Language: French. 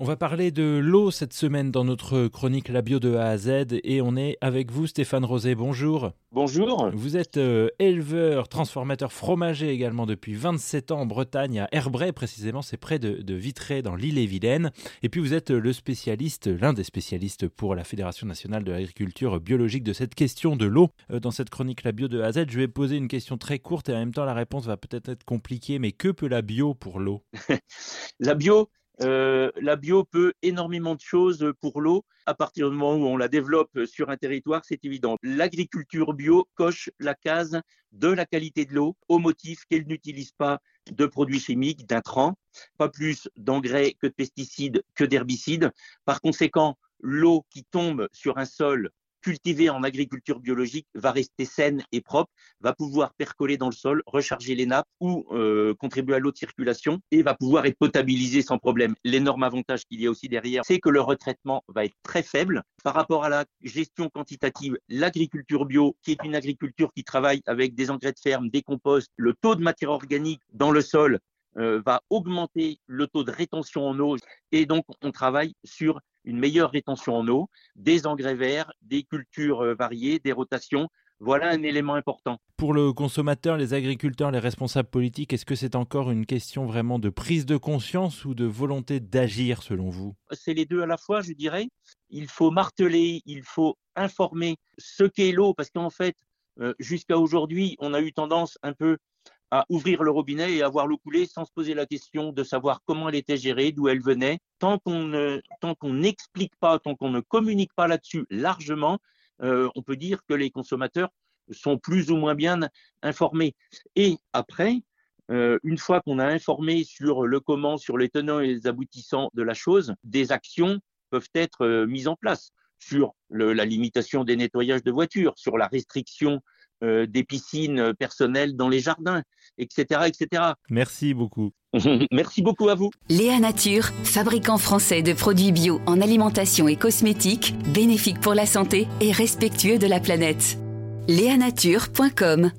On va parler de l'eau cette semaine dans notre chronique La bio de A à Z et on est avec vous Stéphane Rosé. Bonjour. Bonjour. Vous êtes euh, éleveur, transformateur fromager également depuis 27 ans en Bretagne, à Herbray précisément, c'est près de, de Vitré dans l'île-et-Vilaine. Et puis vous êtes le spécialiste, l'un des spécialistes pour la Fédération nationale de l'agriculture biologique de cette question de l'eau. Euh, dans cette chronique La bio de A à Z, je vais poser une question très courte et en même temps la réponse va peut-être être compliquée, mais que peut la bio pour l'eau? La bio, euh, la bio peut énormément de choses pour l'eau. À partir du moment où on la développe sur un territoire, c'est évident. L'agriculture bio coche la case de la qualité de l'eau au motif qu'elle n'utilise pas de produits chimiques, d'intrants, pas plus d'engrais que de pesticides, que d'herbicides. Par conséquent, l'eau qui tombe sur un sol cultivée en agriculture biologique va rester saine et propre, va pouvoir percoler dans le sol, recharger les nappes ou euh, contribuer à l'eau de circulation et va pouvoir être potabilisée sans problème. L'énorme avantage qu'il y a aussi derrière, c'est que le retraitement va être très faible par rapport à la gestion quantitative. L'agriculture bio, qui est une agriculture qui travaille avec des engrais de ferme, des composts, le taux de matière organique dans le sol euh, va augmenter le taux de rétention en eau et donc on travaille sur une meilleure rétention en eau, des engrais verts, des cultures euh, variées, des rotations. Voilà un élément important. Pour le consommateur, les agriculteurs, les responsables politiques, est-ce que c'est encore une question vraiment de prise de conscience ou de volonté d'agir selon vous? C'est les deux à la fois, je dirais. Il faut marteler, il faut informer ce qu'est l'eau, parce qu'en fait, euh, jusqu'à aujourd'hui, on a eu tendance un peu à ouvrir le robinet et à voir l'eau couler sans se poser la question de savoir comment elle était gérée, d'où elle venait. Tant qu'on ne, n'explique pas, tant qu'on ne communique pas là-dessus largement, euh, on peut dire que les consommateurs sont plus ou moins bien informés. Et après, euh, une fois qu'on a informé sur le comment, sur les tenants et les aboutissants de la chose, des actions peuvent être euh, mises en place sur la limitation des nettoyages de voitures, sur la restriction euh, des piscines personnelles dans les jardins, etc., etc. Merci beaucoup. Merci beaucoup à vous. Léa Nature, fabricant français de produits bio en alimentation et cosmétiques, bénéfique pour la santé et respectueux de la planète. Léanature.com